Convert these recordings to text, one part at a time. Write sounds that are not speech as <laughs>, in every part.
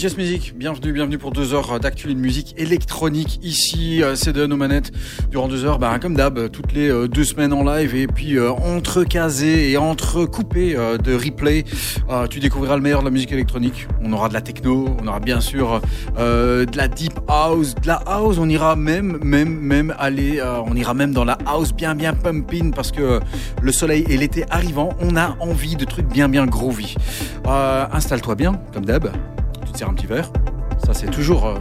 Music, bienvenue, bienvenue pour deux heures d'actualité de musique électronique. Ici, c'est de nos manettes. Durant deux heures, bah, comme d'hab, toutes les euh, deux semaines en live et puis euh, entrecasé et entrecoupé euh, de replay, euh, tu découvriras le meilleur de la musique électronique. On aura de la techno, on aura bien sûr euh, de la deep house, de la house, on ira même, même, même aller, on ira même dans la house bien, bien pumping parce que le soleil et l'été arrivant, on a envie de trucs bien, bien groovy. Installe-toi bien, comme d'hab tu un petit verre. Ça, c'est toujours euh,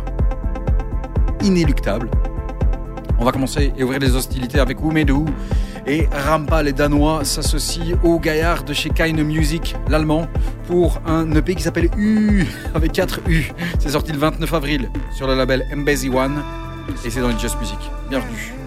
inéluctable. On va commencer et ouvrir les hostilités avec Oumedu et Rampa, les Danois, s'associent aux gaillards de chez Kind Music, l'allemand, pour un EP qui s'appelle U, <laughs> avec 4 U. C'est sorti le 29 avril sur le label Embassy One et c'est dans les Just Music. Bienvenue.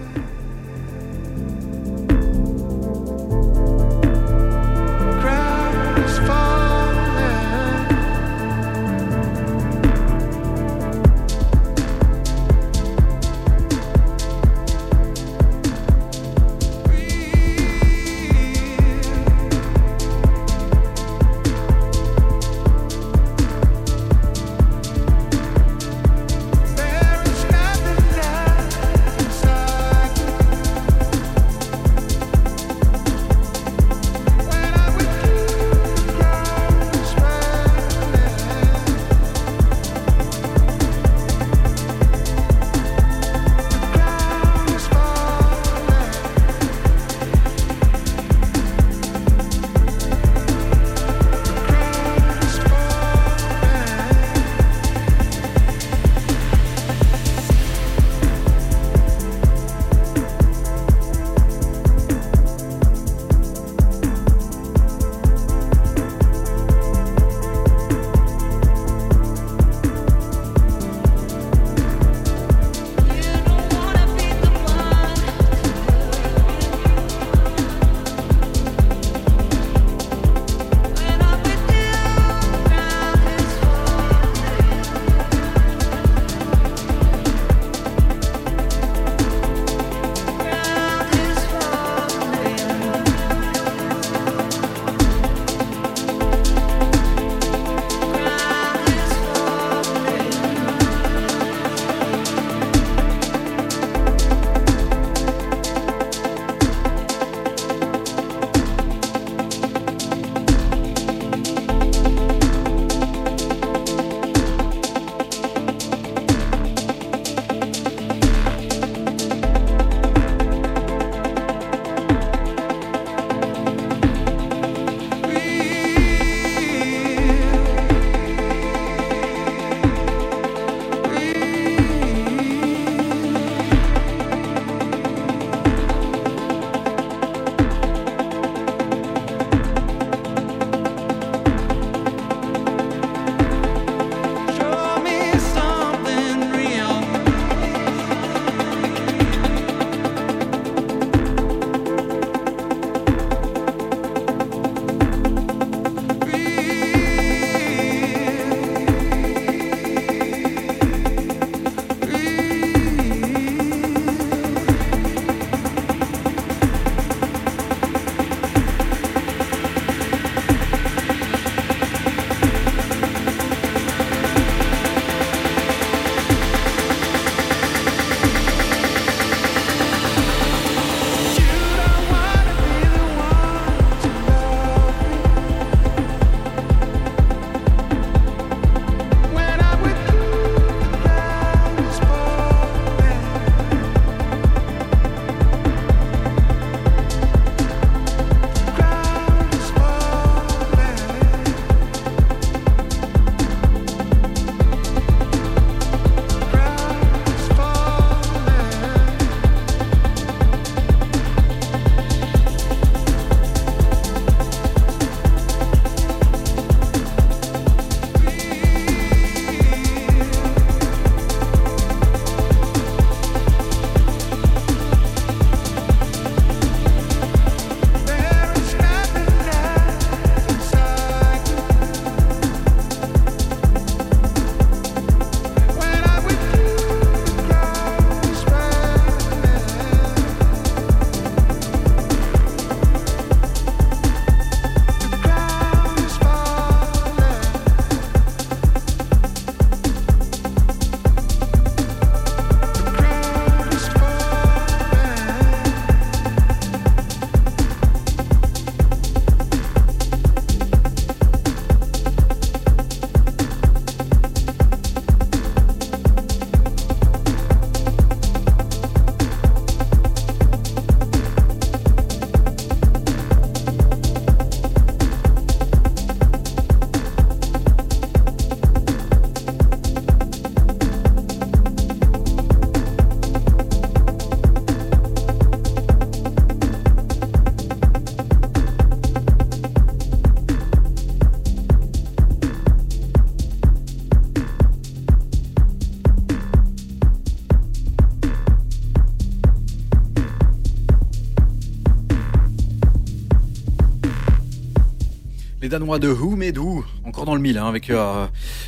Danois de Who Made Who, encore dans le mille, hein, avec euh,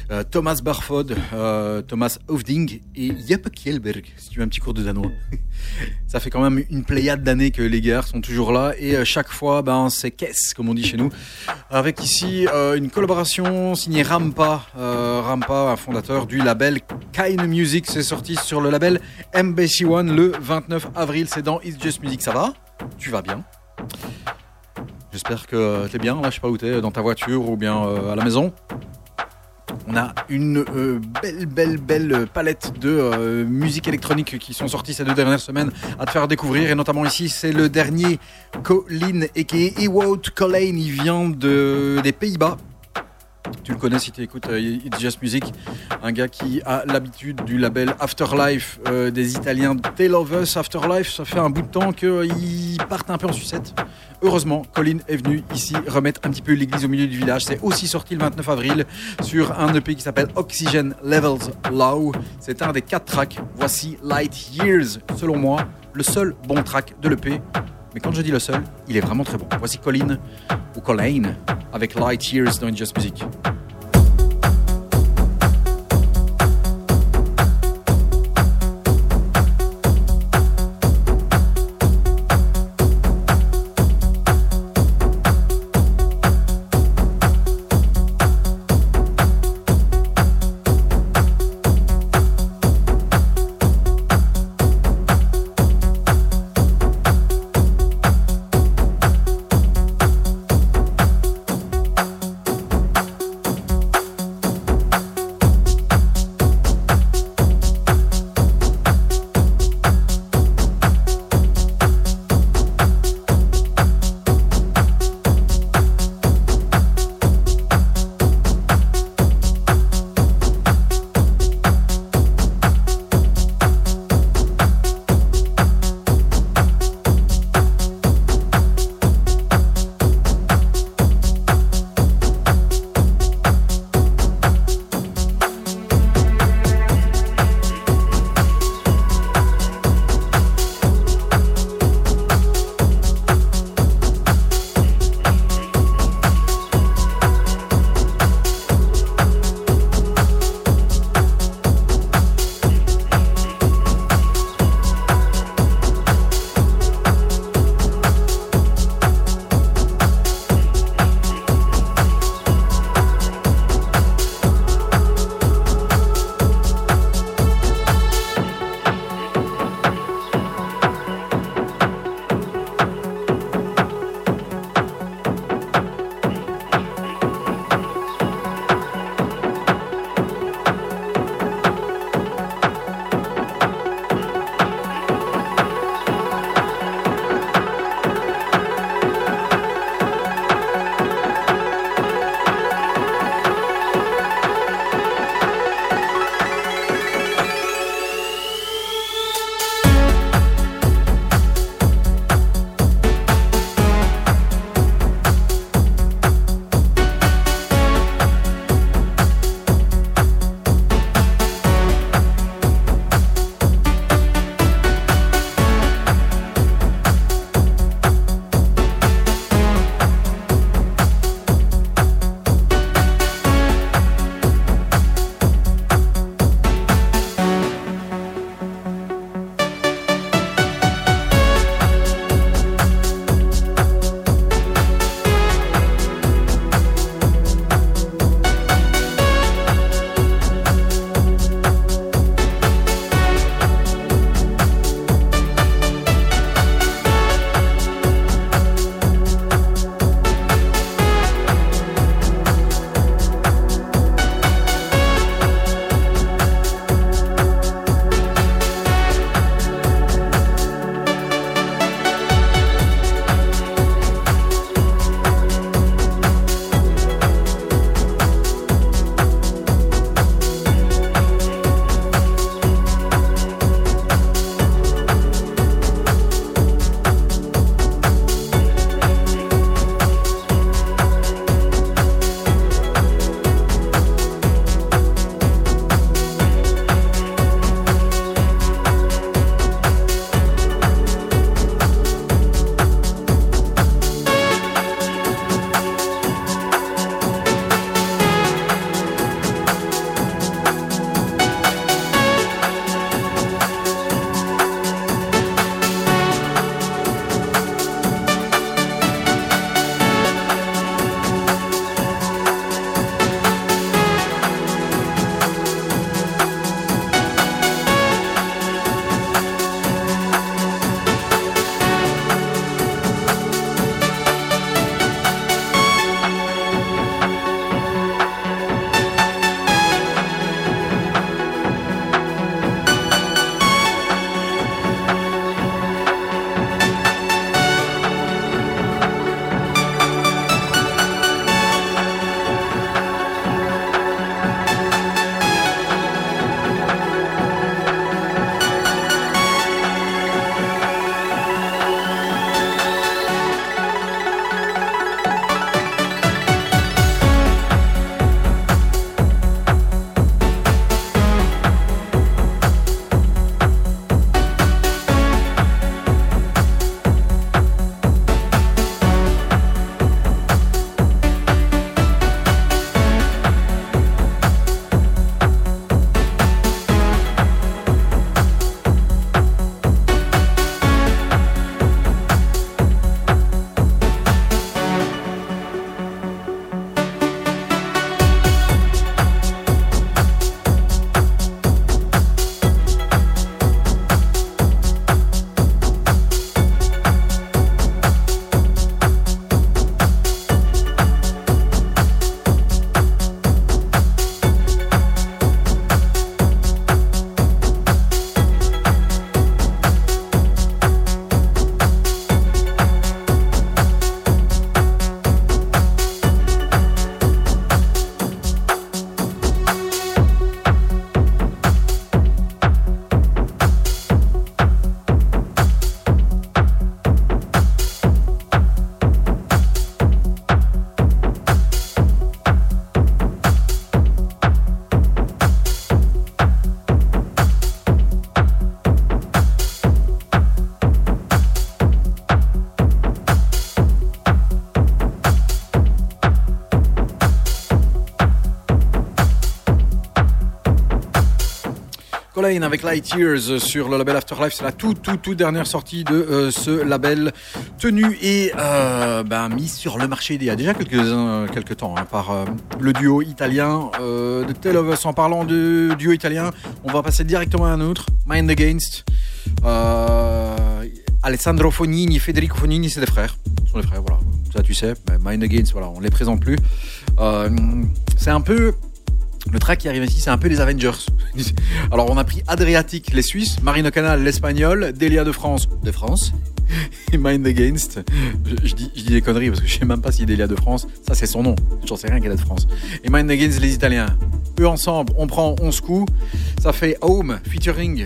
euh, Thomas Barfod, euh, Thomas Hofding et Jeppe Kjellberg, si tu veux un petit cours de danois. <laughs> Ça fait quand même une pléiade d'années que les gars sont toujours là et chaque fois, ben, c'est caisse, comme on dit chez nous. Avec ici une collaboration signée Rampa, Rampa, un fondateur du label Kind Music. C'est sorti sur le label Embassy One le 29 avril. C'est dans It's Just Music. Ça va? Tu vas bien? J'espère que t'es bien, là, je sais pas où t'es, dans ta voiture ou bien euh, à la maison. On a une euh, belle, belle, belle palette de euh, musique électronique qui sont sorties ces deux dernières semaines à te faire découvrir. Et notamment ici, c'est le dernier Colin, a.k.a. Ewout Colleen. Il vient de, des Pays-Bas. Tu le connais si tu écoutes It's Just Music, un gars qui a l'habitude du label Afterlife euh, des Italiens Tale of Us. Afterlife, ça fait un bout de temps qu'ils partent un peu en sucette. Heureusement, Colin est venu ici remettre un petit peu l'église au milieu du village. C'est aussi sorti le 29 avril sur un EP qui s'appelle Oxygen Levels Low. C'est un des quatre tracks. Voici Light Years, selon moi, le seul bon track de l'EP. Mais quand je dis le seul, il est vraiment très bon. Voici Colin ou Colleen avec Light Years dans Just Music. Avec Light Years sur le label Afterlife. C'est la toute, toute, toute dernière sortie de euh, ce label tenu et euh, ben, mis sur le marché il y a déjà quelques, euh, quelques temps hein, par le duo italien de Tell of Us. En parlant de duo italien, on va passer directement à un autre, Mind Against. Alessandro Fognini, Federico Fognini, c'est des frères. Ce sont des frères, voilà. Ça, tu sais. Mais Mind Against, voilà, on les présente plus. C'est un peu. Le track qui arrive ici, c'est un peu les Avengers. Alors, on a pris Adriatic, les Suisses, Marino Canal, l'Espagnol, Delia de France, de France, <laughs> et Mind Against. Je, dis, des conneries parce que je sais même pas si Delia de France, ça c'est son nom. J'en sais rien qu'elle est de France. Et Mind Against, les Italiens. Eux ensemble, on prend 11 coups. Ça fait Home featuring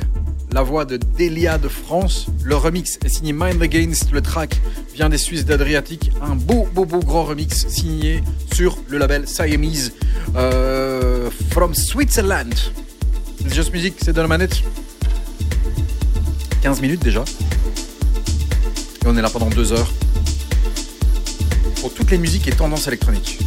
la voix de Delia de France. Le remix est signé Mind Against. Le track vient des Suisses d'Adriatic. Un beau, beau, beau grand remix signé sur le label Siamese euh, from Switzerland. Just Music, c'est dans la manette. 15 minutes déjà. Et on est là pendant deux heures. Pour toutes les musiques et tendances électroniques.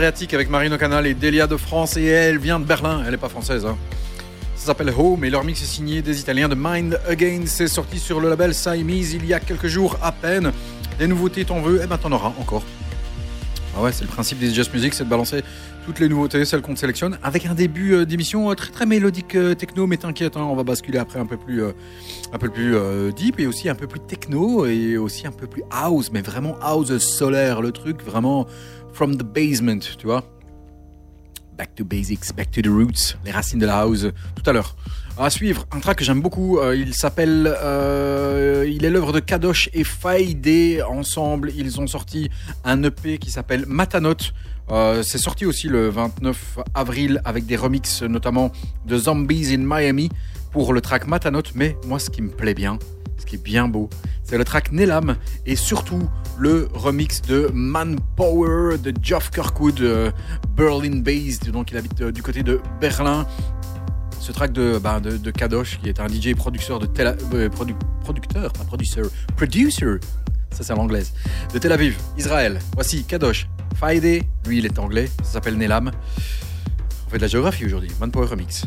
Adriatique avec Marino Canal et Delia de France et elle vient de Berlin, elle est pas française. Hein. Ça s'appelle Home et leur mix est signé des Italiens de Mind Again. C'est sorti sur le label Siamese il y a quelques jours à peine. Des nouveautés t'en veux, et eh ben t'en auras encore. Ah ouais, c'est le principe des Just Music, c'est de balancer toutes les nouveautés, celles qu'on sélectionne, avec un début euh, d'émission euh, très très mélodique euh, techno, mais t'inquiète, hein, on va basculer après un peu plus, un peu plus deep et aussi un peu plus techno et aussi un peu plus house, mais vraiment house solaire, le truc vraiment from the basement, tu vois. Back to basics, back to the roots, les racines de la house, tout à l'heure. À suivre, un track que j'aime beaucoup, il s'appelle, il est l'œuvre de Kadosh et Faide ensemble. Ils ont sorti un EP qui s'appelle Matanot. Euh, c'est sorti aussi le 29 avril avec des remixes notamment de Zombies in Miami pour le track Matanot. Mais moi, ce qui me plaît bien, ce qui est bien beau, c'est le track Nelam et surtout le remix de Manpower de Geoff Kirkwood, euh, Berlin based, donc il habite euh, du côté de Berlin. Ce track de, bah, Kadosh, qui est un DJ producteur de tel, producteur, pas producer, ça c'est l'anglaise, de Tel Aviv, Israël. Voici Kadosh, Faide, lui il est anglais, ça s'appelle Nelam. On fait de la géographie aujourd'hui, Manpower Remix.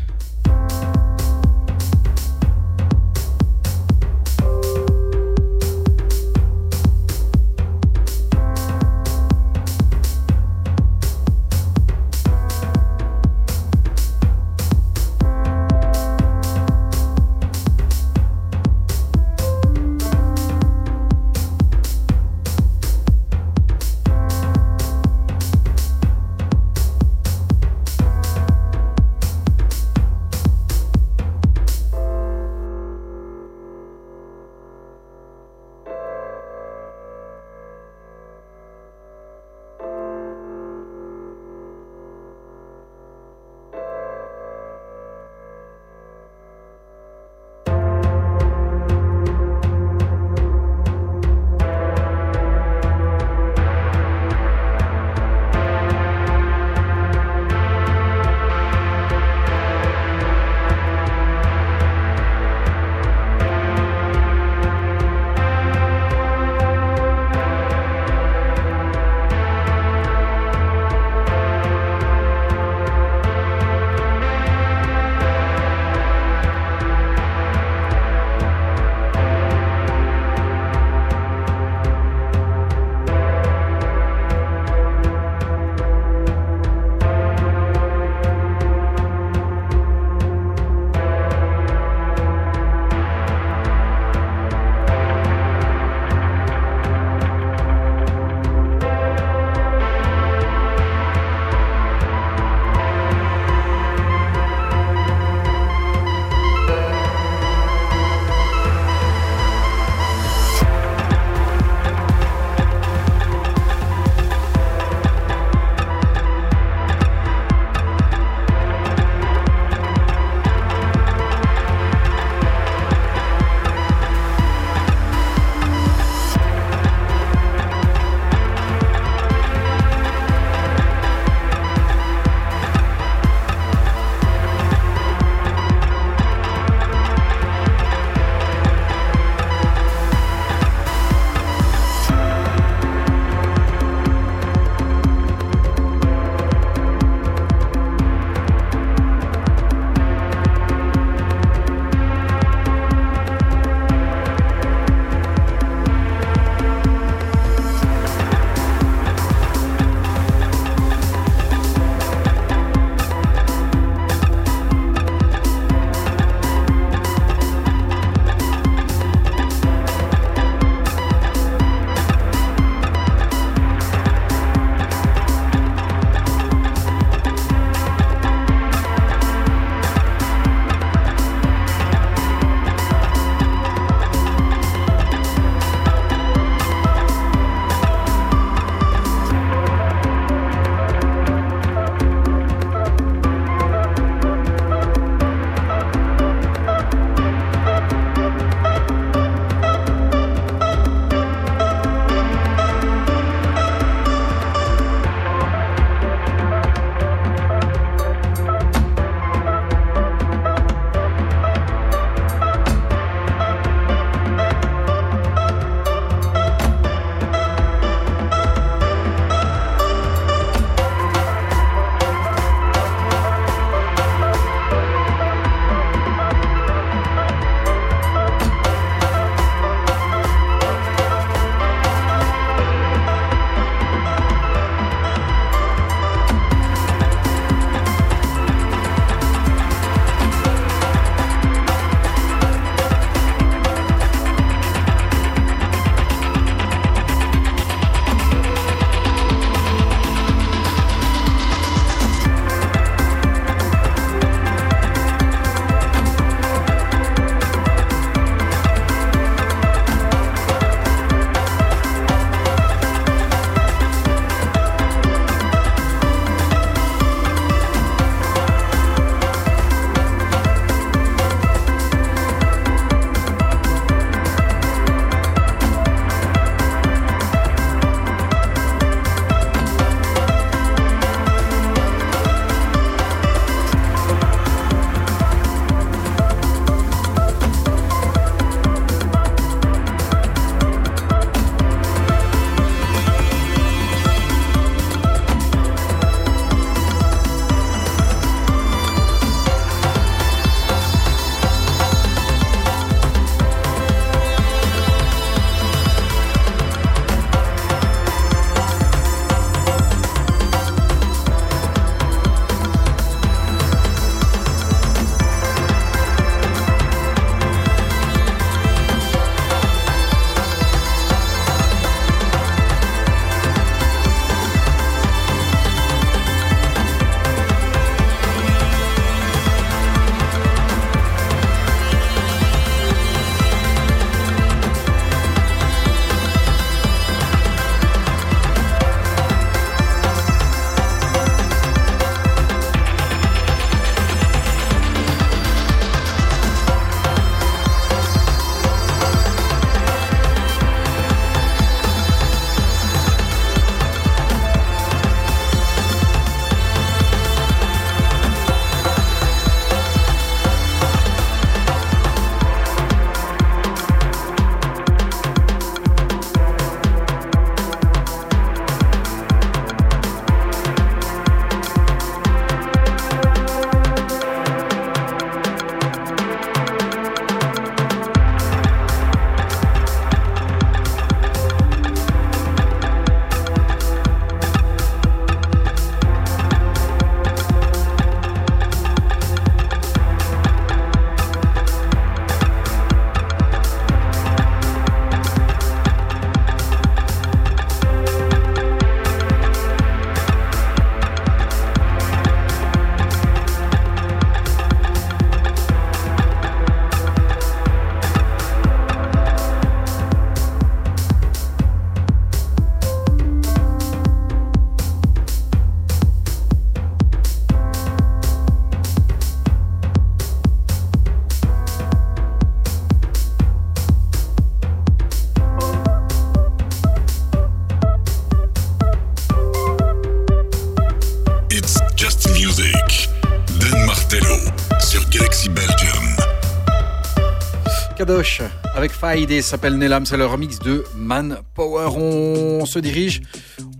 Avec Faïd s'appelle Nelam, c'est le remix de Manpower. On se dirige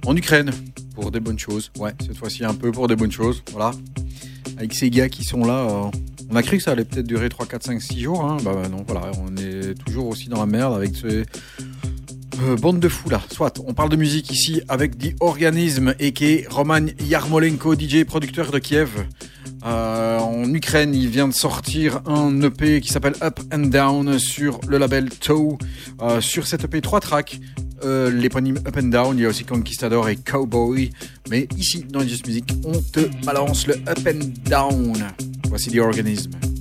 en Ukraine pour des bonnes choses. Ouais, cette fois-ci un peu pour des bonnes choses. Voilà. Avec ces gars qui sont là. euh, on a cru que ça allait peut-être durer 3, 4, 5, 6 jours. Hein. Bah, bah non, voilà, on est toujours aussi dans la merde avec ces euh, bandes de fous là. Soit, on parle de musique ici avec The Organism et qui est Roman Yarmolenko, DJ producteur de Kiev. Euh, en Ukraine, il vient de sortir un EP qui s'appelle Up and Down sur le label Toe. Euh, sur cet EP, trois tracks. Euh, L'éponyme Up and Down, il y a aussi Conquistador et Cowboy. Mais ici, dans Just Music, on te balance le Up and Down. Voici The.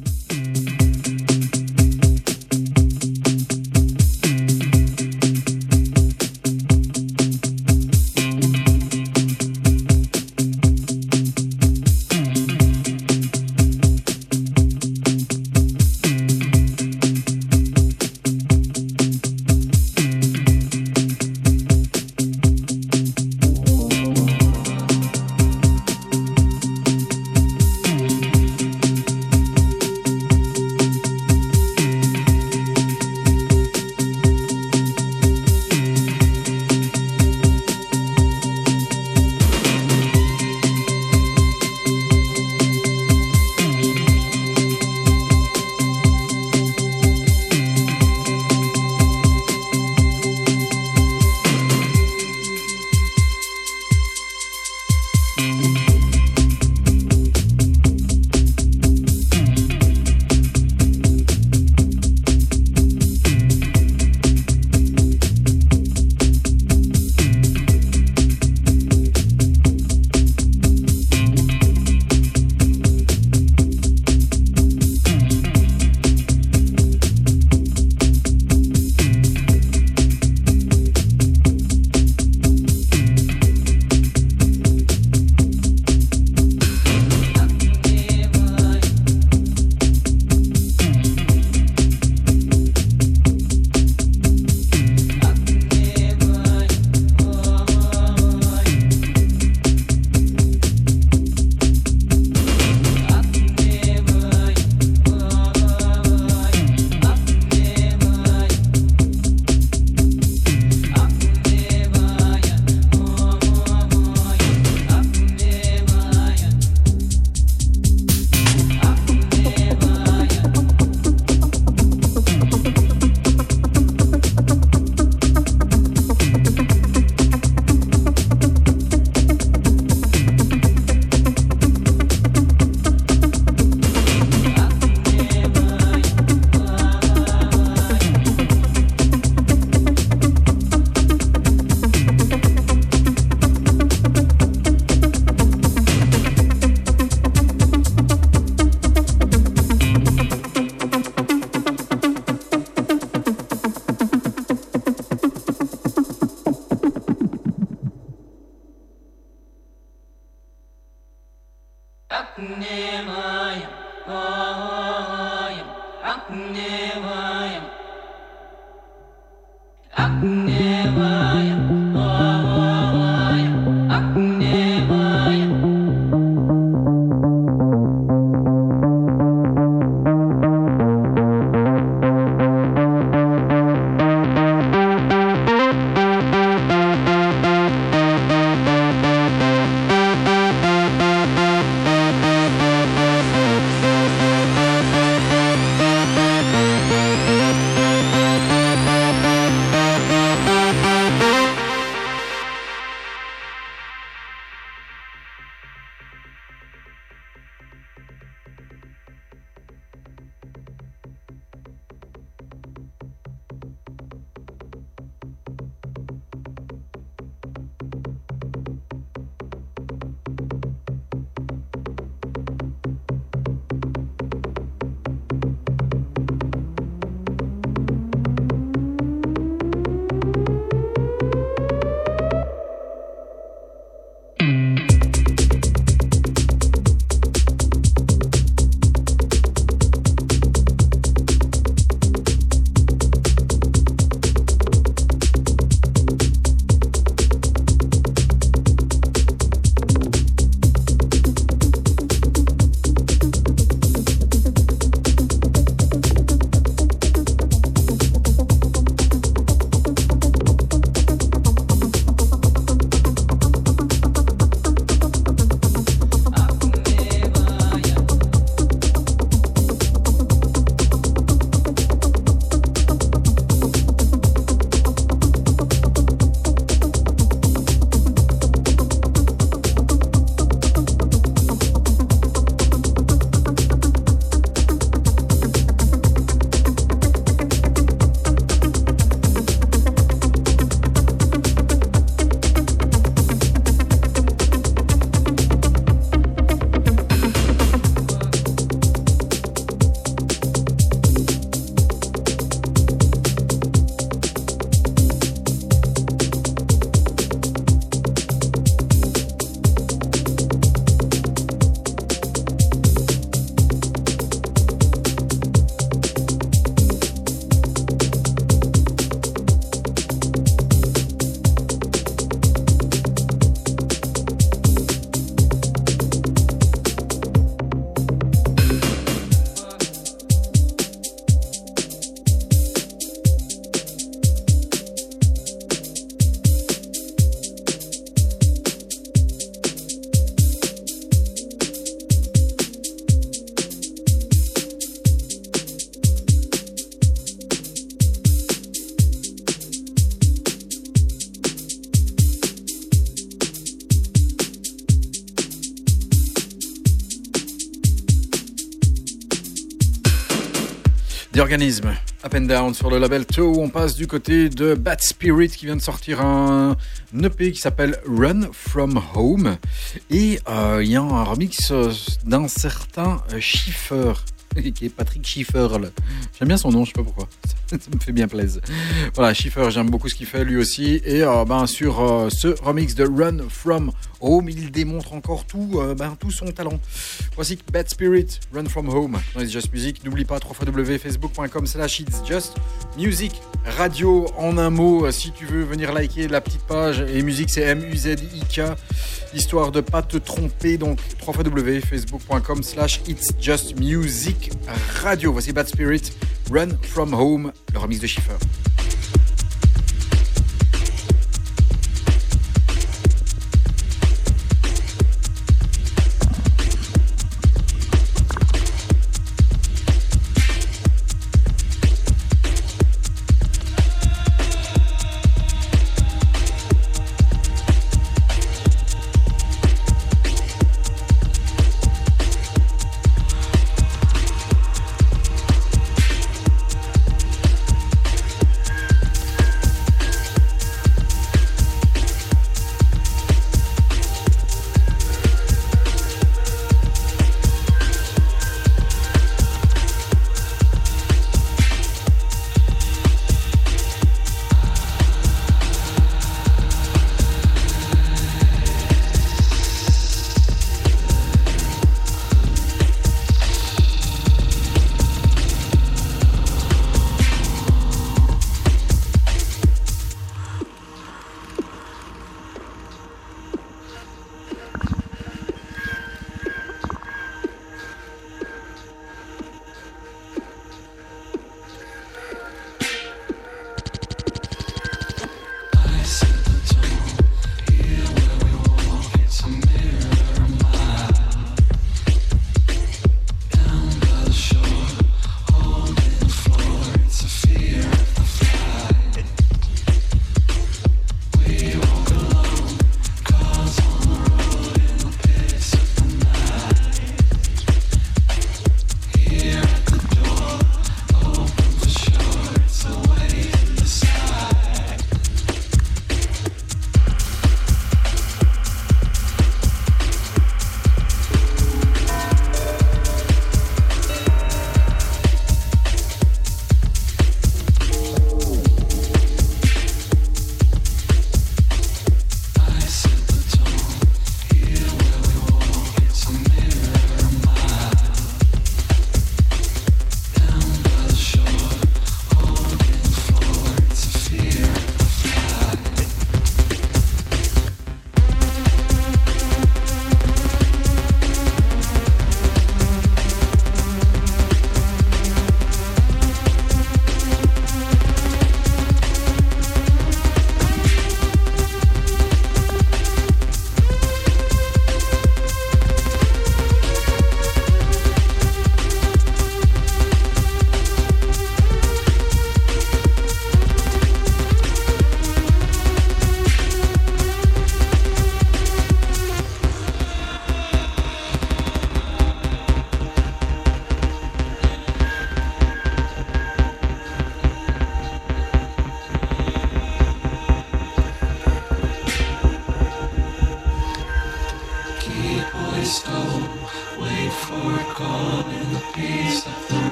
Up and Down sur le label Toe. On passe du côté de Bad Spirit qui vient de sortir un EP qui s'appelle Run From Home. Et euh, il y a un remix euh, d'un certain Schiffer <laughs> qui est Patrick Schiffer. J'aime bien son nom, je sais pas pourquoi. <laughs> Ça, me fait bien plaisir. Voilà, Schiffer, j'aime beaucoup ce qu'il fait lui aussi. Et euh, ben, sur euh, ce remix de Run From Home, il démontre encore tout, ben, tout son talent. Voici Bad Spirit, Run From Home dans It's Just Music. N'oublie pas www.facebook.com slash It's Just Music Radio en un mot. Si tu veux venir liker la petite page et musique, c'est M-U-Z-I-K histoire de pas te tromper. Donc www.facebook.com slash It's Just Music Radio. Voici Bad Spirit, Run From Home, le remix de Schiffer.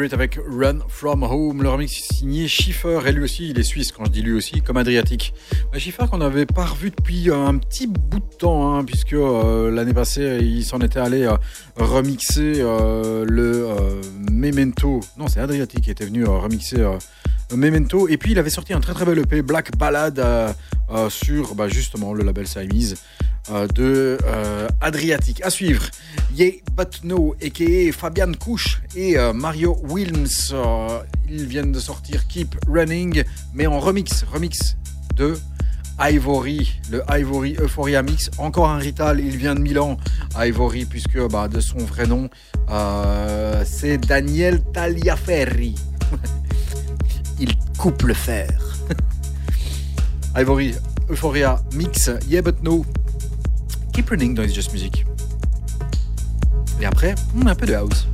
Avec Run From Home. Le remix signé Schiffer. Et lui aussi, il est suisse quand je dis lui aussi, comme Adriatique. Schiffer qu'on n'avait pas revu depuis un petit bout de temps, hein, puisque euh, l'année passée, il s'en était allé euh, remixer euh, le Memento. Non, c'est Adriatique qui était venu remixer Memento. Et puis, il avait sorti un très très bel EP, Black Ballad, sur bah, justement le label Siamese. De Adriatique. À suivre, Ye But No, a.k.a. Fabian Couch et euh, Mario Wilms. ils viennent de sortir Keep Running, mais en remix, remix de Ivory, le Ivory Euphoria Mix. Encore un Rital, il vient de Milan, Ivory, puisque bah, de son vrai nom, c'est Daniel Tagliaferri. <laughs> il coupe le fer. <laughs> Ivory Euphoria Mix, Yeah But No, Keep Running dans It's Just Music. Et après, on a un peu de house.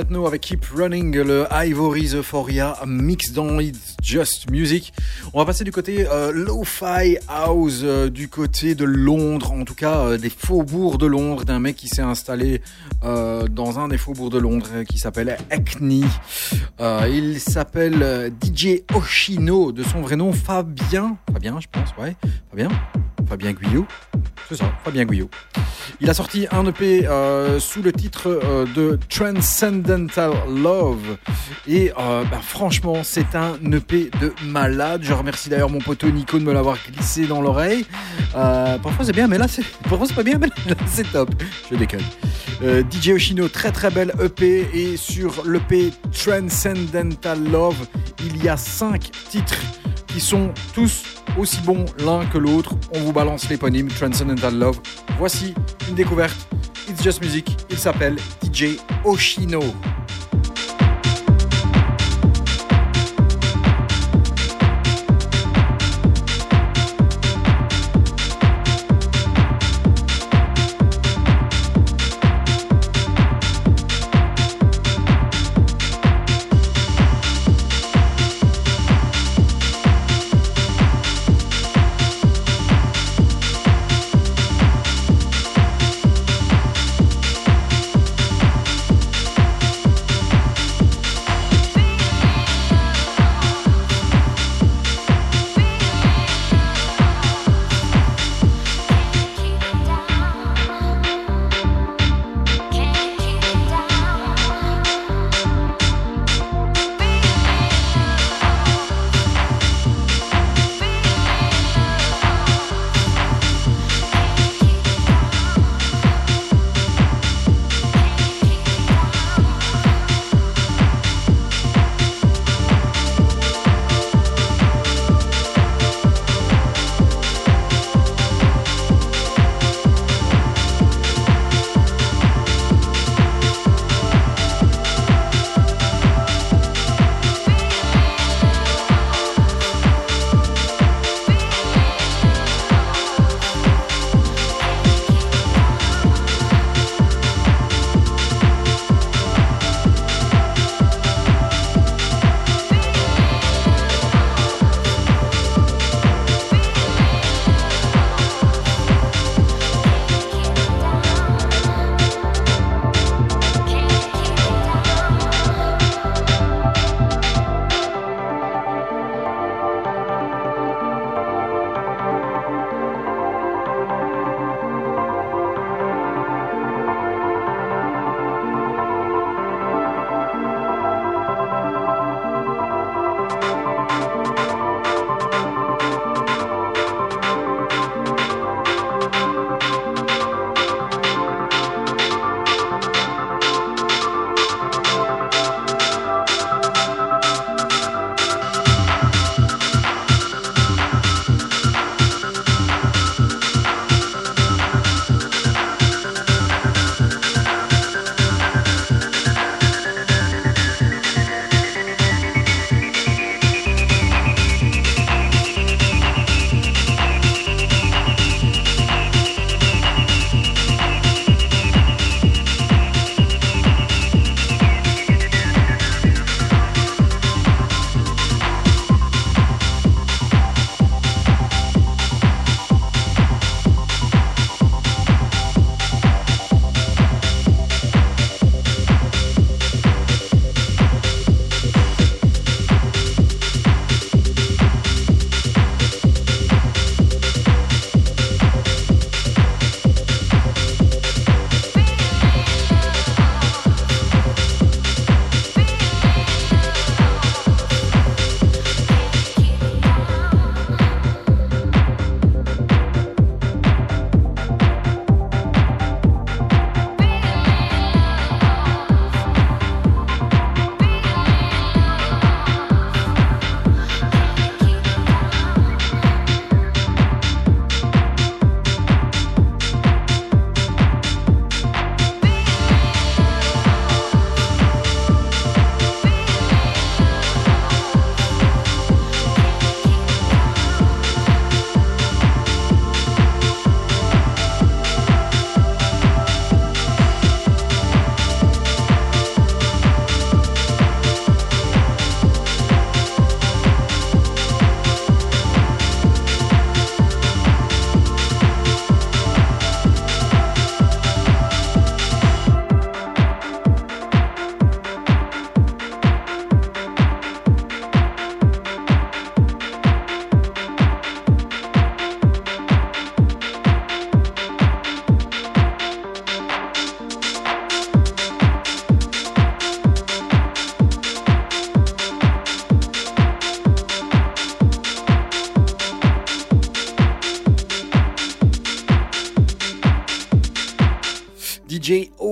Maintenant avec Keep Running, le Ivory's Euphoria mix dans It's Just Music. On va passer du côté euh, Lo-Fi House, euh, du côté de Londres, en tout cas euh, des faubourgs de Londres, d'un mec qui s'est installé dans un des faubourgs de Londres qui s'appelle Hackney. Il s'appelle DJ Oshino, de son vrai nom Fabien. Fabien, je pense, ouais. Fabien? Fabien Guyot. C'est ça, Fabien Guyot. Il a sorti un EP sous le titre de Transcendental Love. Et euh, bah, franchement, c'est un EP de malade. Je remercie d'ailleurs mon poteau Nico de me l'avoir glissé dans l'oreille. Euh, parfois c'est bien, mais là c'est parfois c'est pas bien, mais là c'est top. Je déconne. Euh, DJ Oshino, très très belle EP. Et sur l'EP Transcendental Love, il y a 5 titres qui sont tous aussi bons l'un que l'autre. On vous balance l'éponyme Transcendental Love. Voici une découverte. It's Just Music. Il s'appelle DJ Oshino.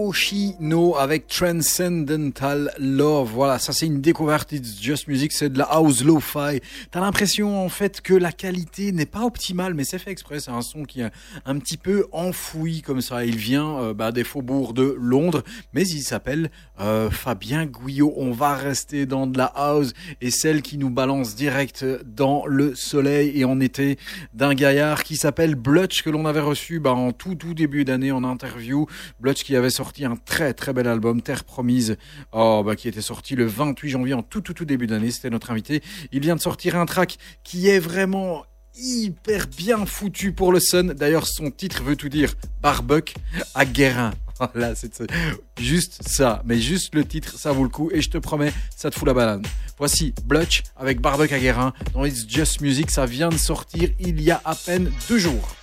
DJ Oshino avec Transcendental Love. Voilà, ça c'est une découverte. It's Just Music, c'est de la house lo-fi. T'as l'impression en fait que la qualité n'est pas optimale, mais c'est fait exprès. C'est un son qui est un petit peu enfoui comme ça. Il vient euh, bah, des faubourgs de Londres, mais il s'appelle euh, Fabien Guyot. On va rester dans de la house et celle qui nous balance direct dans le soleil et en été d'un gaillard qui s'appelle Blutch que l'on avait reçu bah, en tout tout début d'année en interview. Blutch qui avait sorti un très très bel album Terre Promise, oh, bah, qui était sorti le 28 janvier en tout tout tout début d'année. C'était notre invité. Il vient de sortir un track qui est vraiment hyper bien foutu pour le Sun. D'ailleurs, son titre veut tout dire. Barbuck à Guérin. <laughs> Voilà, c'est juste ça. Mais juste le titre, ça vaut le coup. Et je te promets, ça te fout la banane. Voici Blutch avec Barbuck à Guérin dans It's Just Music. Ça vient de sortir il y a à peine deux jours.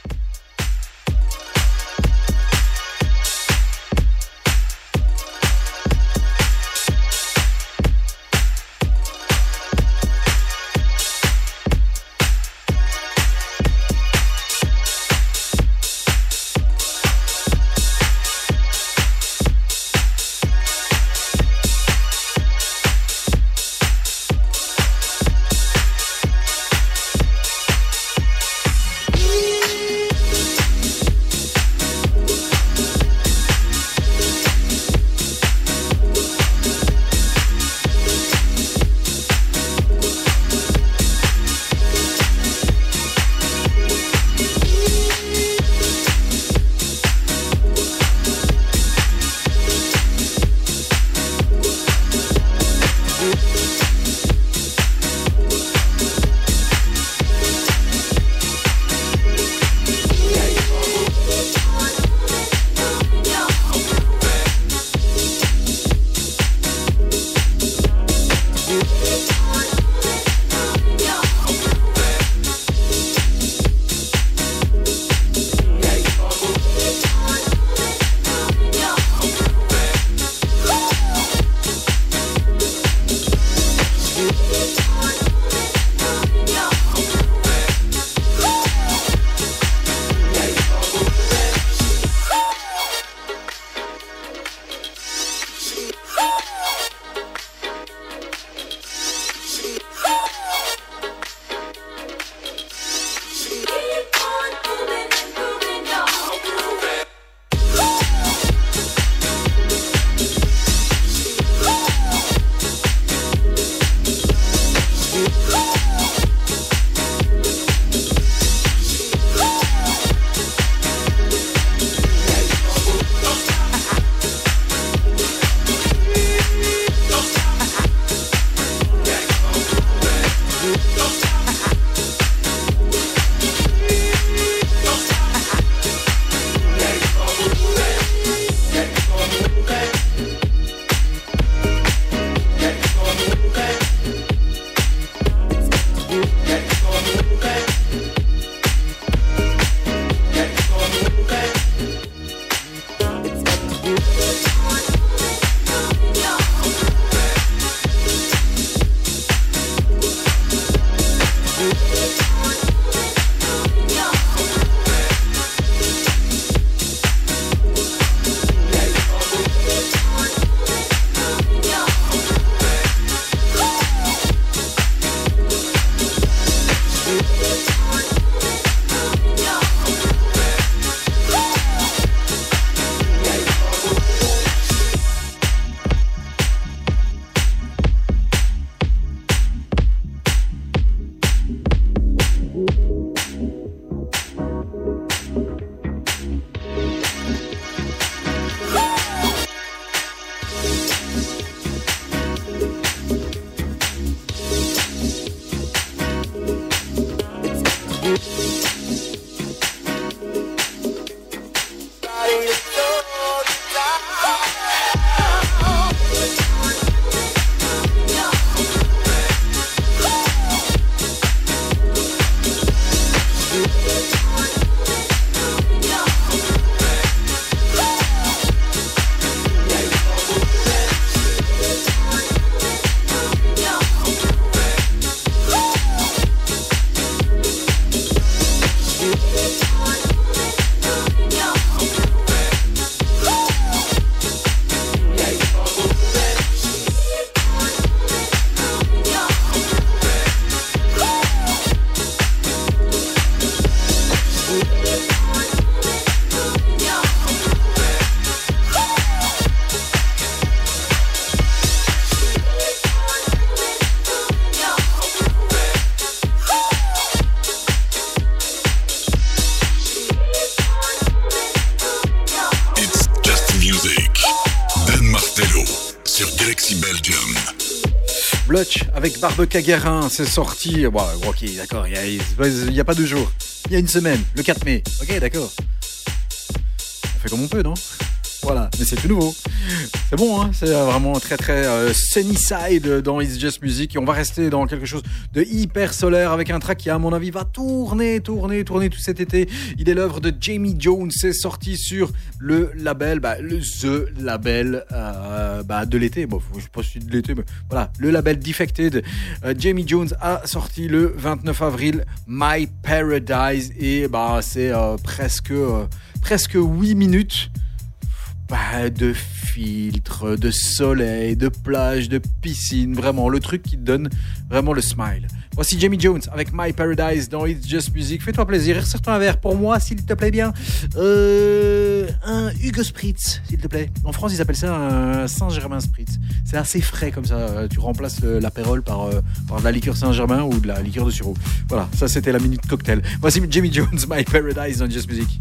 Avec Barbe Caguerin, c'est sorti. Bon, ok, d'accord, il n'y a, a, pas deux jours. Il y a une semaine, le 4 mai. Ok, d'accord. On fait comme on peut, non? Voilà, mais c'est tout nouveau. C'est bon, hein c'est vraiment très très euh, sunny side dans It's Just Music. On va rester dans quelque chose de hyper solaire avec un track qui, à mon avis, va tourner, tourner, tourner tout cet été. Il est l'œuvre de Jamie Jones. C'est sorti sur le label, bah, le The Label euh, bah, de l'été. Bon, je sais pas si de l'été, mais voilà, le label Defected. Euh, Jamie Jones a sorti le 29 avril My Paradise et bah c'est presque presque 8 minutes pas de filtre, de soleil, de plage, de piscine, vraiment le truc qui te donne vraiment le smile. Voici Jamie Jones avec My Paradise dans It's Just Music. Fais-toi plaisir, serre-toi un verre pour moi, s'il te plaît bien. Euh, un Hugo Spritz, s'il te plaît. En France, ils appellent ça un Saint-Germain Spritz. C'est assez frais comme ça. Tu remplaces l'apérole par, euh, par de la liqueur Saint-Germain ou de la liqueur de sirop. Voilà, ça c'était la minute cocktail. Voici Jamie Jones, My Paradise dans Just Music.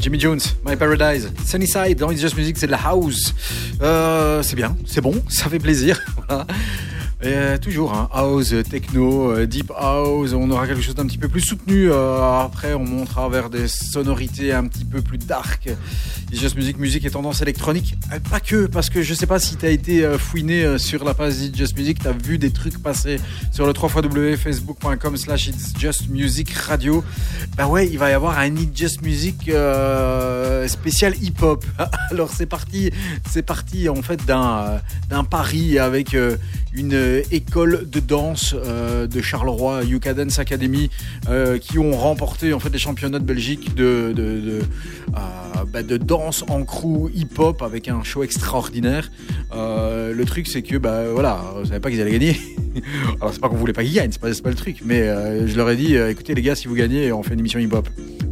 Jimmy Jones, My Paradise, Sunnyside, dans It's Just Music, c'est de la house. Euh, c'est bien, c'est bon, <laughs> ça fait plaisir. Et euh, toujours hein, house, techno, euh, deep house, on aura quelque chose d'un petit peu plus soutenu. Euh, après, on montera vers des sonorités un petit peu plus dark. It's Just Music, musique et tendance électronique. Euh, pas que, parce que je sais pas si tu as été euh, fouiné euh, sur la page It's Just Music, tu as vu des trucs passer sur le 3 facebook.com slash It's Just Music Radio. Bah ouais, il va y avoir un It's Just Music euh, spécial hip-hop. <laughs> Alors c'est parti, c'est parti en fait d'un euh, d'un pari avec euh, une euh, école de danse euh, de Charleroi, UK Dance Academy, euh, qui ont remporté en fait les championnats de Belgique de, de, bah, danse en crew hip-hop avec un show extraordinaire. Le truc c'est que bah voilà, je savais pas qu'ils allaient gagner. <laughs> Alors c'est pas qu'on voulait pas qu'ils gagnent, c'est pas, pas le truc, mais je leur ai dit écoutez les gars, si vous gagnez, on fait une émission hip-hop.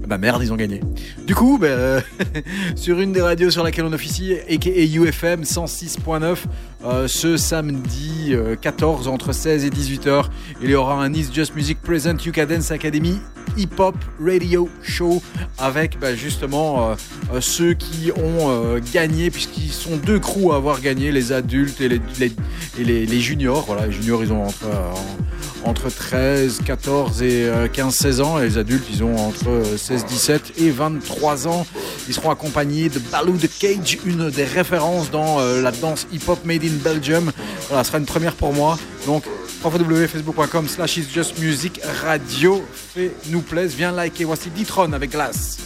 Bah merde, ils ont gagné. Du coup, bah, euh, <laughs> sur une des radios sur laquelle on officie, aka UFM 106.9, euh, ce samedi euh, 14 entre 16 et 18 h il y aura un It's Just Music Present UK Dance Academy Hip Hop Radio Show avec bah, justement euh, euh, ceux qui ont euh, gagné, puisqu'ils sont deux crews à avoir gagné, les adultes et les, et les, juniors. Voilà, les juniors, ils ont entre, en- entre 13, 14 et euh, 15, 16 ans, et les adultes, ils ont entre euh, 16, 17 et 23 ans. Ils seront accompagnés de Baloo the Cage, une des références dans la danse hip-hop made in Belgium. Voilà, ce sera une première pour moi. Donc, www.facebook.com slash is just music radio. Fais-nous plaise, viens liker. Voici Ditron avec Glace.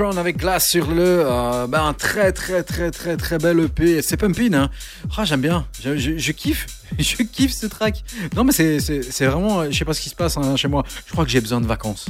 Avec Glass sur le, euh, ben, un très très très très très bel EP. C'est pumping, hein. Ah, j'aime bien. Je, kiffe. <laughs> Je kiffe ce track. Non, mais c'est, vraiment, je sais pas ce qui se passe hein, chez moi. Je crois que j'ai besoin de vacances.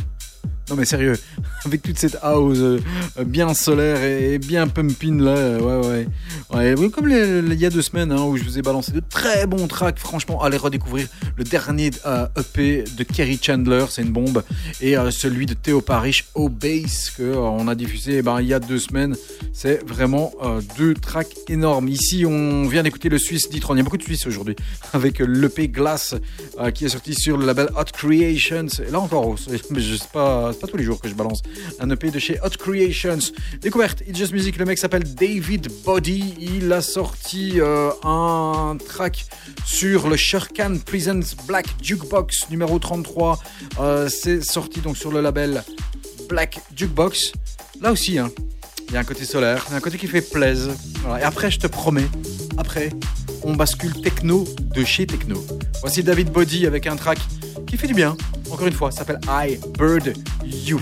Non mais sérieux, <laughs> avec toute cette house euh, bien solaire et, bien pumping là, euh, ouais ouais. ouais comme il y a deux semaines hein, où je vous ai balancé de très bons tracks, franchement allez redécouvrir le dernier euh, EP de Kerry Chandler, c'est une bombe, et euh, celui de Théo Parish, bass, que euh, a diffusé eh ben, il y a deux semaines. C'est vraiment euh, deux tracks énormes. Ici on vient d'écouter le Suisse d'Itron, il y a beaucoup de Suisses aujourd'hui, <laughs> avec l'EP Glass euh, qui est sorti sur le label Hot Creations. Et là encore, c'est- je sais pas, c'est pas tous les jours que je balance un EP de chez Hot Creations. Découverte, It's Just Music, le mec s'appelle David Body. Il a sorti euh, un track sur le Shurkan Presents Black Jukebox numéro 33. Euh, c'est sorti donc sur le label Black Jukebox. Là aussi, hein, il y a un côté solaire, il y a un côté qui fait. Voilà. Et après, je te promets, après, on bascule techno de chez techno. Voici David Body avec un track qui fait du bien. Encore une fois, s'appelle I Bird You.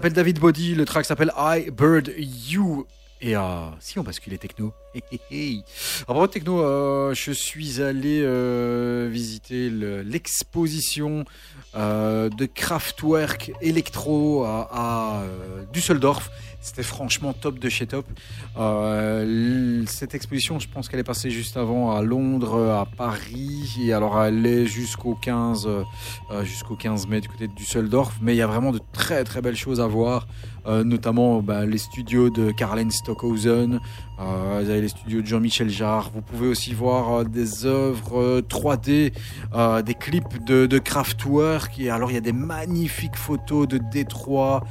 David Body, le track s'appelle I Bird You. Et euh, si on basculait techno. En vrai, techno, euh, je suis allé euh, visiter le- l'exposition euh, de Kraftwerk électro à, à, euh, Düsseldorf. C'était franchement top de chez top. Euh, cette exposition, je pense qu'elle est passée juste avant à Londres, à Paris, et alors elle est jusqu'au 15, euh, euh, jusqu'au 15 mai du côté de Düsseldorf. Mais il y a vraiment de très très belles choses à voir, euh, notamment bah, les studios de Karlen Stockhausen, euh, vous avez les studios de Jean-Michel Jarre. Vous pouvez aussi voir euh, des œuvres euh, 3D, euh, des clips de, de Kraftwerk. Alors il y a des magnifiques photos de Détroit,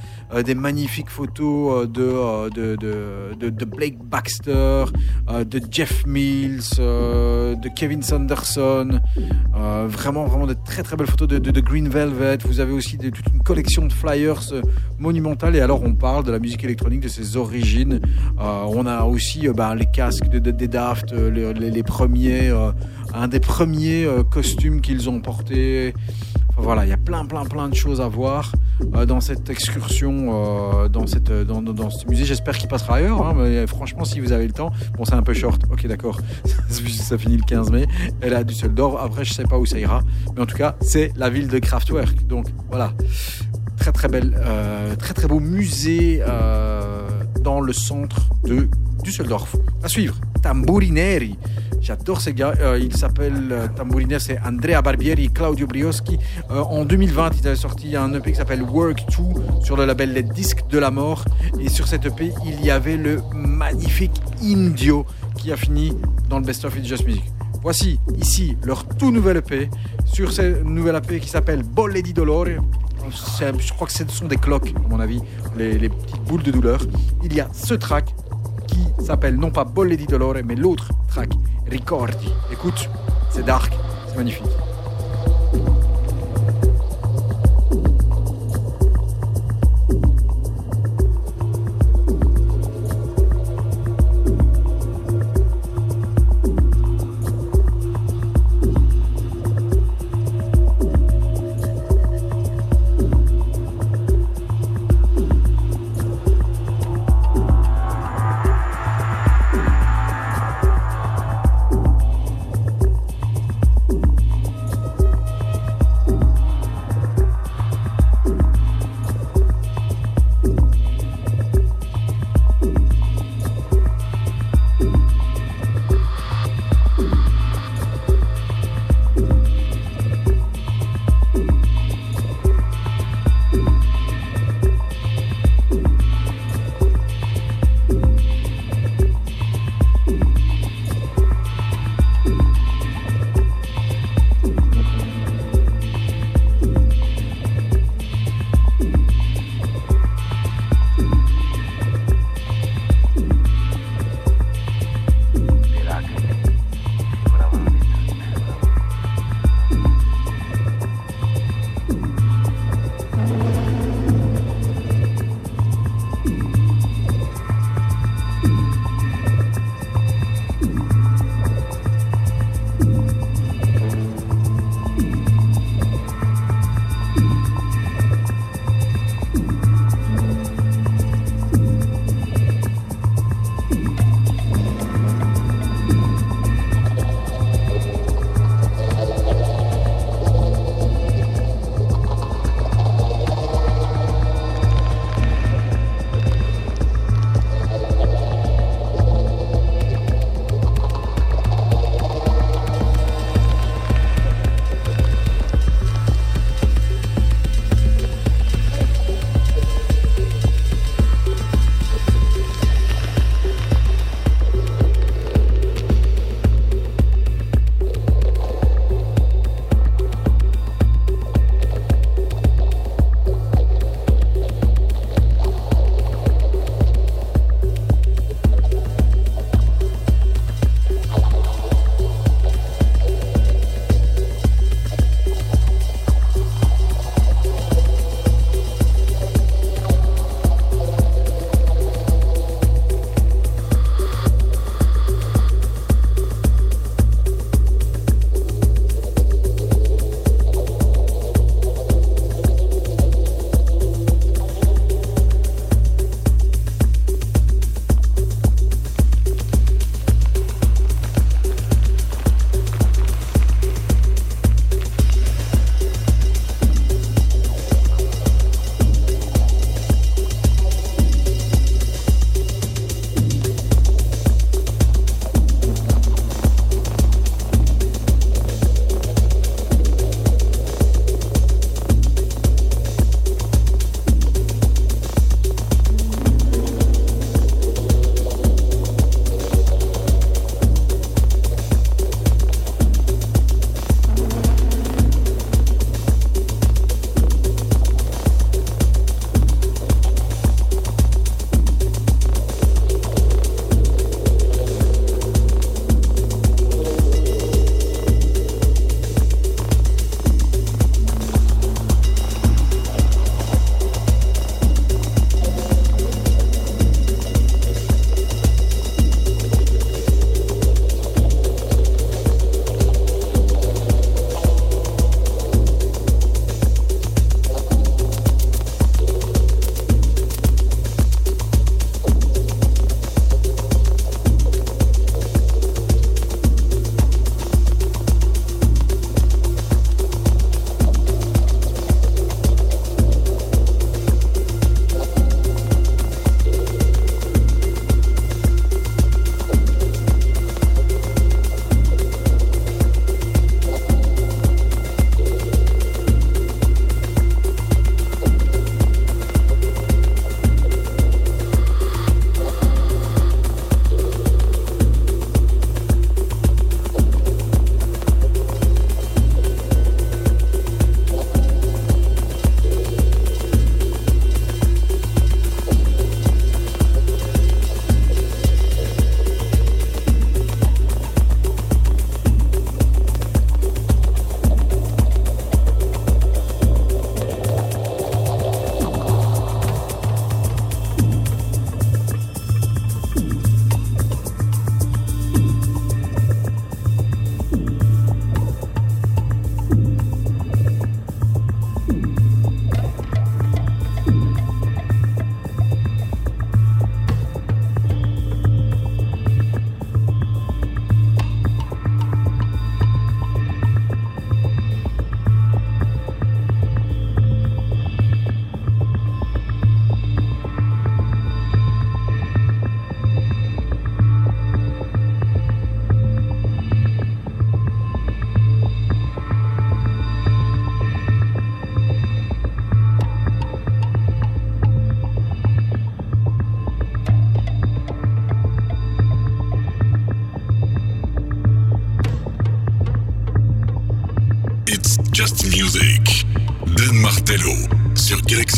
des magnifiques photos de, Blake Baxter, de Jeff Mills, de Kevin Sanderson. Vraiment, vraiment de très très belles photos de, Green Velvet. Vous avez aussi toute une collection de flyers monumentales. Et alors on parle de la musique électronique, de ses origines. On a aussi euh, bah, les casques de, de- des Daft, euh, les, premiers, euh, un des premiers costumes qu'ils ont portés. Enfin, voilà, il y a plein, plein, plein de choses à voir dans cette excursion, dans, cette, dans, ce musée. J'espère qu'il passera ailleurs. hein, franchement, si vous avez le temps, bon, c'est un peu short. Ok, d'accord. <laughs> ça finit le 15 mai. Elle à Düsseldorf. Après, je sais pas où ça ira. Mais en tout cas, c'est la ville de Kraftwerk. Donc voilà. Très très belle, très très beau musée dans le centre de Düsseldorf. À suivre, Tamburineri. J'adore ces gars. Euh, il s'appelle euh, c'est Andrea Barbieri Claudio Brioschi. Euh, en 2020, ils avaient sorti un EP qui s'appelle Work 2 sur le label Les Disques de la Mort. Et sur cet EP, il y avait le magnifique Indio qui a fini dans le Best of It's Just Music. Voici ici leur tout nouvel EP sur ce nouvel EP qui s'appelle Bolle di Dolore. Je crois que ce sont des cloques, à mon avis, les petites boules de douleur. Il y a ce track s'appelle non pas Bolle di Dolore, mais l'autre track, Ricordi. Écoute, c'est dark, c'est magnifique.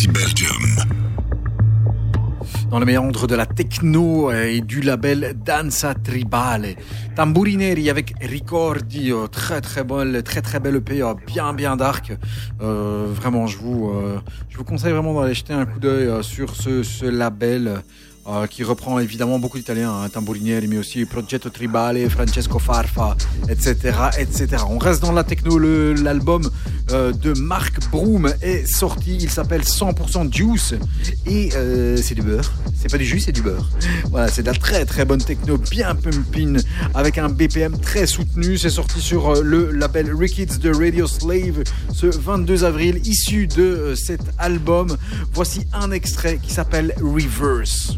Belgium. Dans le méandre de la techno et du label Danza Tribale. Tambourineri avec Ricordi, euh, très très belle, très très belle EP, euh, bien bien dark. Euh, vraiment, je vous, euh, je vous conseille vraiment d'aller jeter un coup d'œil euh, sur ce, label. Euh, qui reprend évidemment beaucoup d'italiens, hein, mais aussi Progetto Tribale, Francesco Farfa, etc., etc. On reste dans la techno. L'album euh, de Mark Broom est sorti. Il s'appelle 100% Juice et euh, c'est du beurre. C'est pas du jus, c'est du beurre. Voilà, c'est de la très très bonne techno, bien pumping, avec un BPM très soutenu. C'est sorti sur euh, le label Rickets de Radio Slave ce 22 avril, issu de cet album. Voici un extrait qui s'appelle Reverse.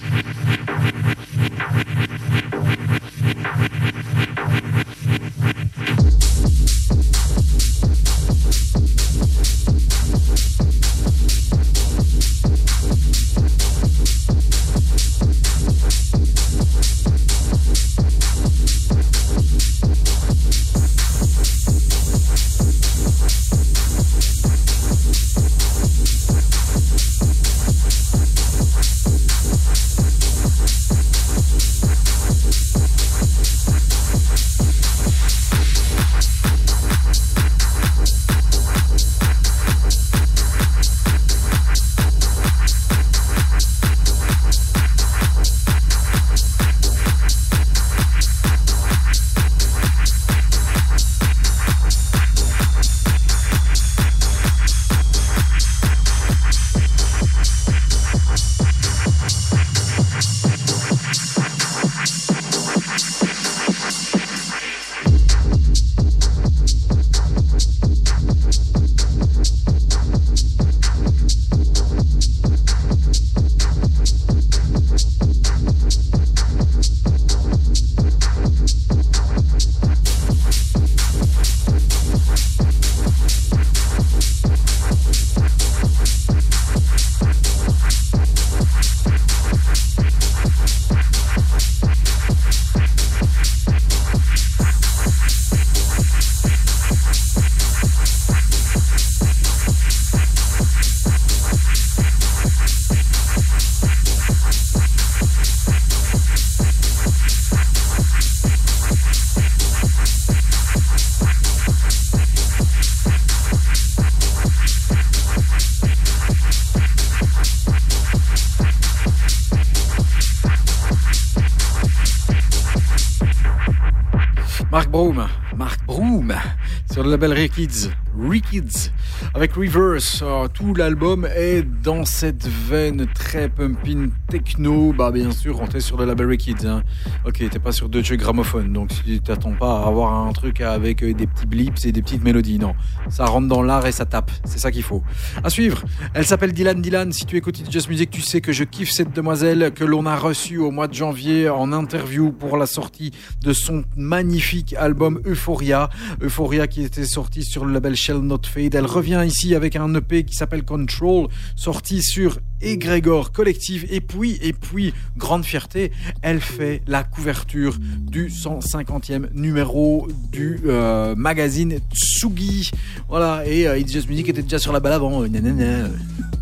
Rikids, avec Reverse. Euh, tout l'album est dans cette veine très pumping techno. Bah bien sûr, on est sur de la Barry Kids. Hein. Ok, t'es pas sur Deutsche Gramophone, donc tu t'attends pas à avoir un truc avec des petits blips et des petites mélodies. Non, ça rentre dans l'art et ça tape. C'est ça qu'il faut. À suivre. Elle s'appelle Dylan Dylan. Si tu écoutes Just Music, tu sais que je kiffe cette demoiselle que l'on a reçue au mois de janvier en interview pour la sortie de son magnifique album Euphoria. Euphoria qui était sorti sur le label Shell Not Fade. Elle revient ici avec un EP qui s'appelle Control, sorti sur Egrégor Collective. Et puis, et puis, grande fierté, elle fait la couverture du 150e numéro du euh, magazine Tsugi. Voilà, et euh, It's Just Music était déjà sur la balle avant. Nanana.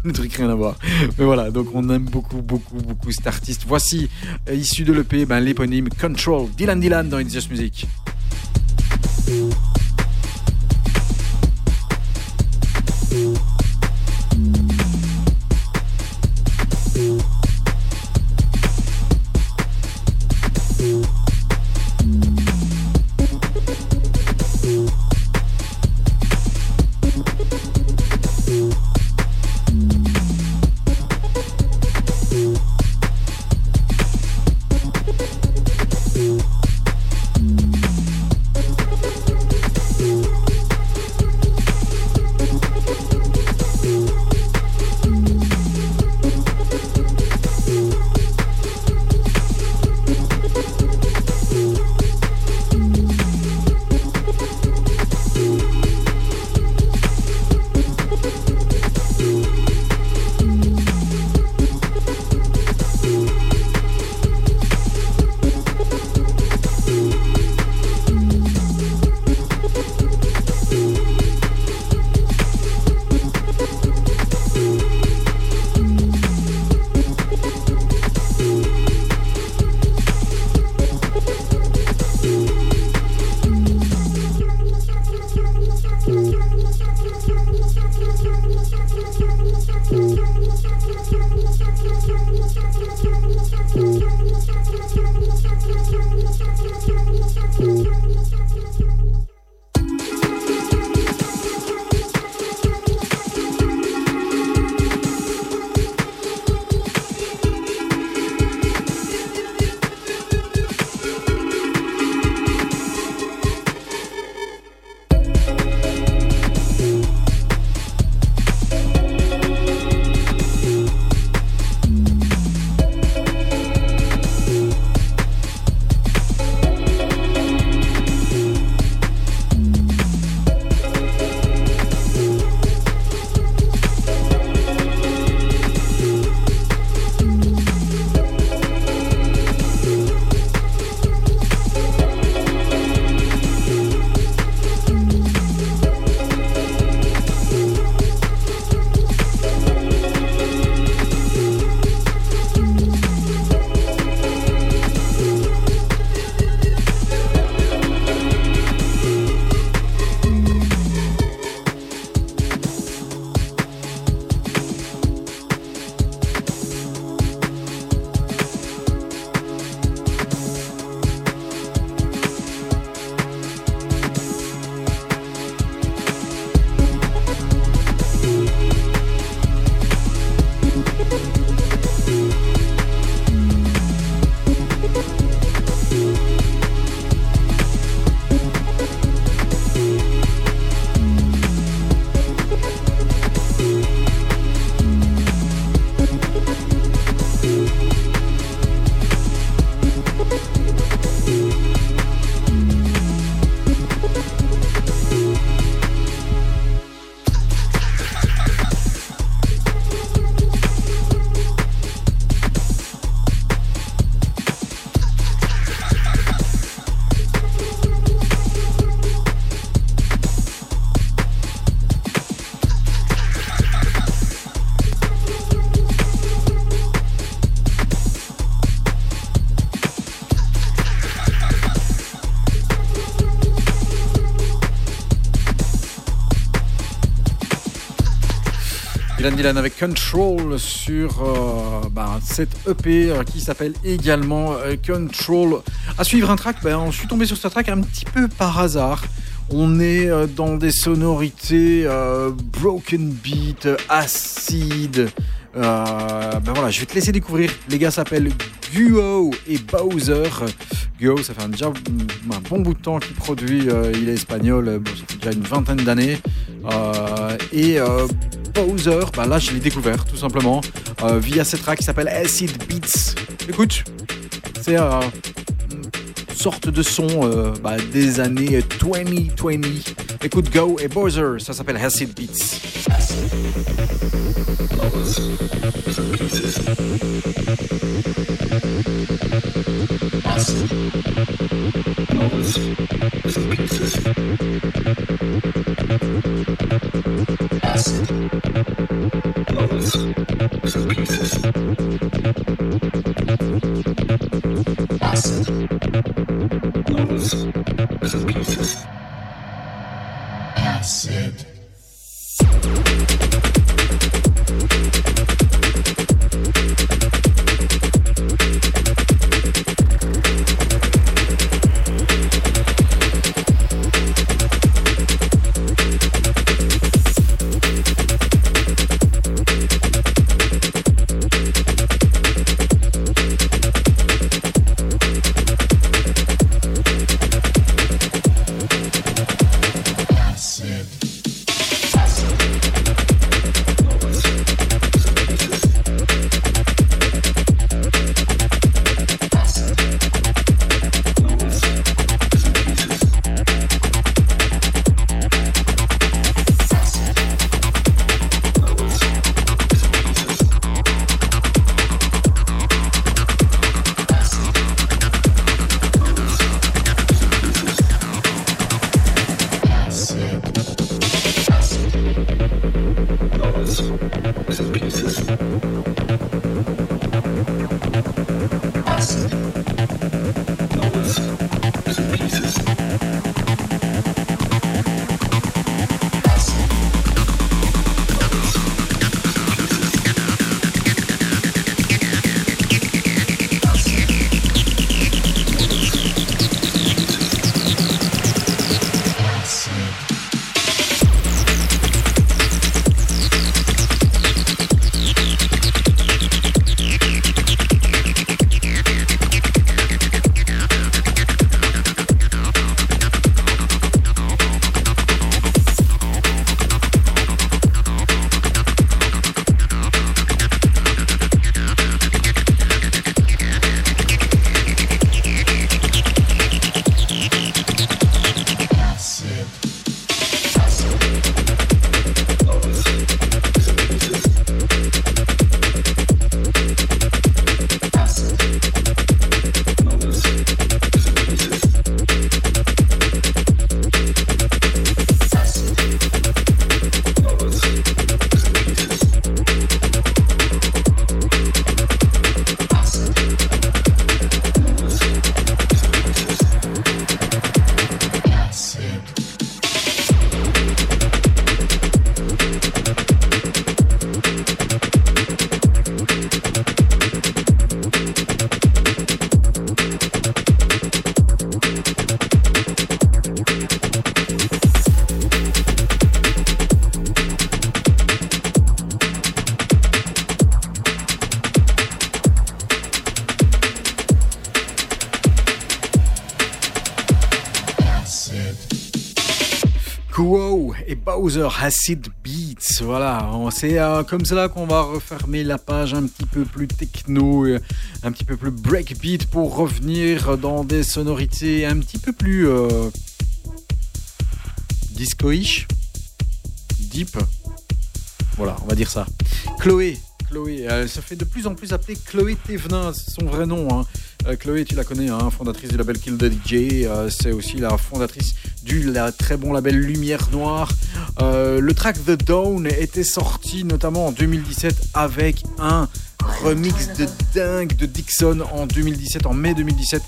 Le truc rien à voir. Mais voilà, donc on aime beaucoup, beaucoup, beaucoup cet artiste. Voici, euh, issu de l'EP, ben, l'éponyme Control, Dylan Dylan dans It's Just Music. Dylan avec Control sur euh, bah, cette EP euh, qui s'appelle également euh, Control. À suivre un track, bah, je suis tombé sur ce track un petit peu par hasard. On est dans des sonorités broken beat, acide. Euh, ben voilà, je vais te laisser découvrir. Les gars s'appellent Guo et Bowser. Guo, ça fait un, déjà, un bon bout de temps qu'il produit. il est espagnol. Déjà une vingtaine d'années. Et Bowser, bah là, je l'ai découvert tout simplement euh, via cette track qui s'appelle Acid Beats. Écoute, c'est euh, une sorte de son euh, bah, des années 2020. Écoute, Go et Bowser, ça s'appelle Acid Beats. Acid Beats. Voilà, c'est euh, comme cela qu'on va refermer la page un petit peu plus techno, un petit peu plus breakbeat pour revenir dans des sonorités un petit peu plus euh, disco-ish, deep. Voilà, on va dire ça. Chloé, Chloé, elle se fait de plus en plus appeler Chloé Thévenin, c'est son vrai nom. hein. Euh, Chloé, tu la connais, hein, fondatrice du label Kill the DJ. euh, c'est aussi la fondatrice du très bon label Lumière Noire. Euh, le track The Dawn était sorti notamment en 2017 avec un remix de dingue de Dixon en 2017, en mai 2017.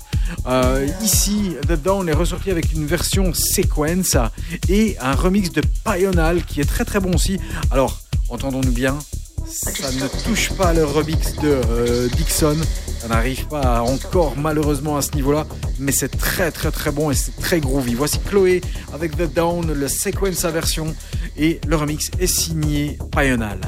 Euh, ici, The Dawn est ressorti avec une version sequence et un remix de Pional qui est très très bon aussi. Alors, entendons-nous bien, ça ne touche pas le remix de euh, Dixon. Ça n'arrive pas encore malheureusement à ce niveau-là, mais c'est très très très bon et c'est très groovy. Voici Chloé avec The Down, le sequence version et le remix est signé Pional.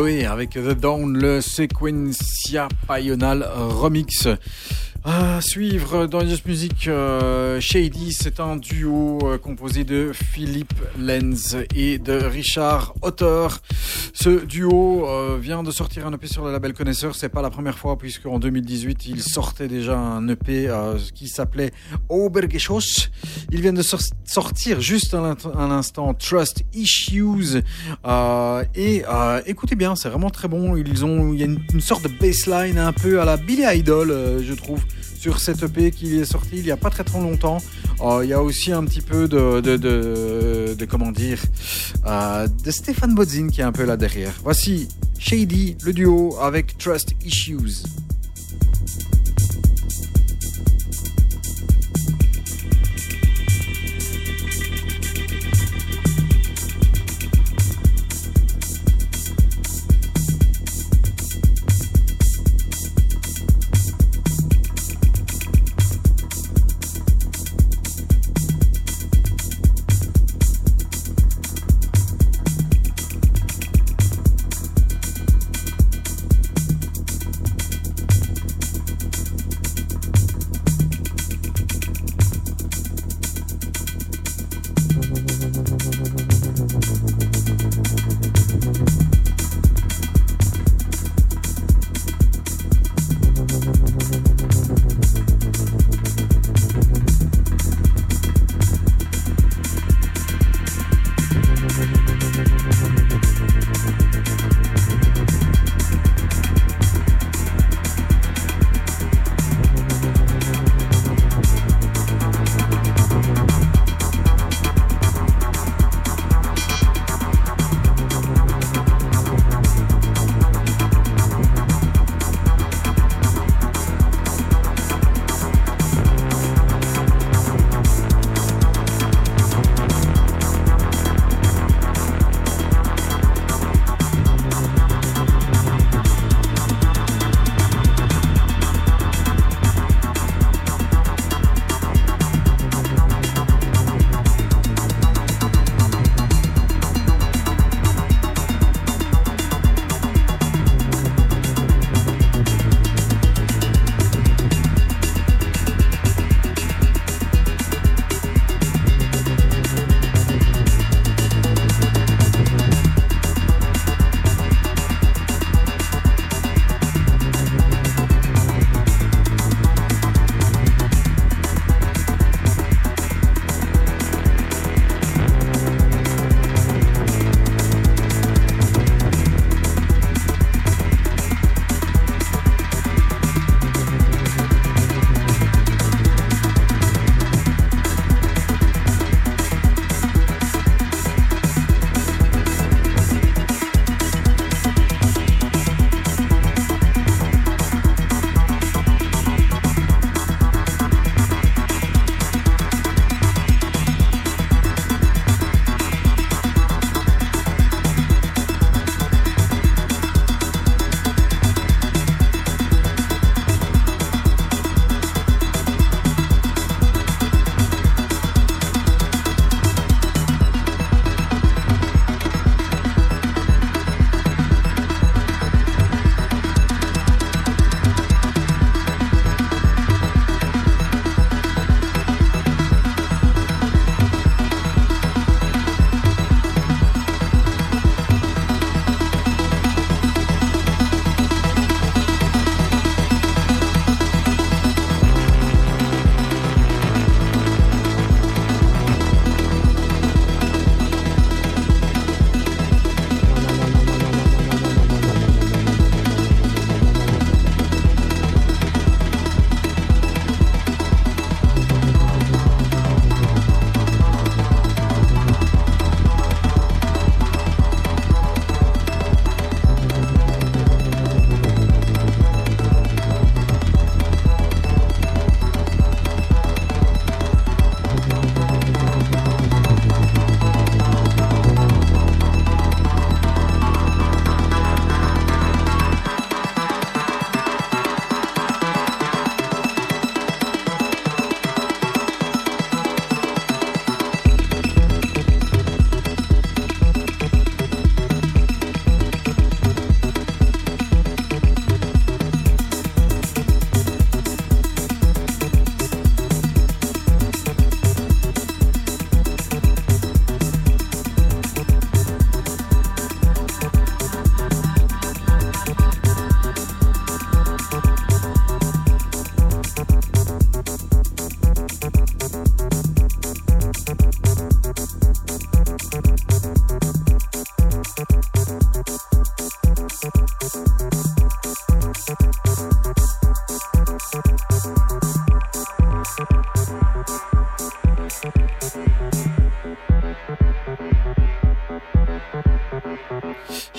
Avec The Dawn, le Sequencia Pional Remix. À suivre dans Just Music, euh, Shady, c'est un duo euh, composé de Philippe Lenz et de Richard Otter. Ce duo euh, vient de sortir un EP sur le label Connaisseur. C'est pas la première fois puisque en 2018 il sortait déjà un EP qui s'appelait Obergeschoss. Ils viennent de sortir juste à l'instant Trust Issues et écoutez bien, c'est vraiment très bon. Ils ont, il y a une, sorte de baseline un peu à la Billy Idol, je trouve sur cette EP qui est sorti il y a pas très trop longtemps. Euh, il y a aussi un petit peu de, de, de, comment dire, euh, de Stéphane Bodzin qui est un peu là derrière. Voici Shady, le duo avec Trust Issues.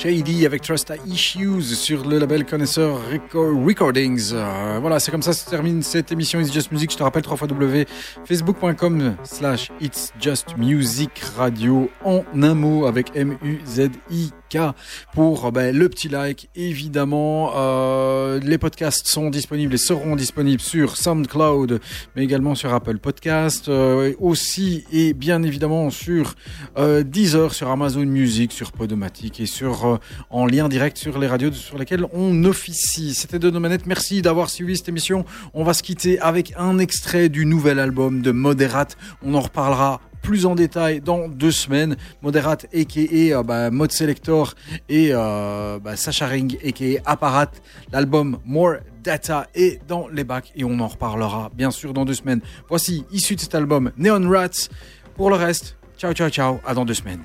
Shady avec Trust Issues sur le label Connaisseur Recordings. Euh, voilà, c'est comme ça se termine cette émission It's Just Music. Je te rappelle 3 w facebook.com slash It's Just Music Radio en un mot avec Pour ben, le petit like. Évidemment, euh, les podcasts sont disponibles et seront disponibles sur SoundCloud, mais également sur Apple Podcast, euh, aussi et bien évidemment sur euh, Deezer, sur Amazon Music, sur Podomatic et sur euh, en lien direct sur les radios sur lesquelles on officie. C'était de nos manettes. Merci d'avoir suivi cette émission. On va se quitter avec un extrait du nouvel album de Moderate. On en reparlera plus en détail dans deux semaines. Moderate a.k.a. Euh, bah, Mode Selector et euh, bah, a.k.a. Apparat. L'album More Data est dans les bacs et on en reparlera bien sûr dans deux semaines. Voici issu de cet album Neon Rats. Pour le reste, ciao ciao ciao, à dans deux semaines.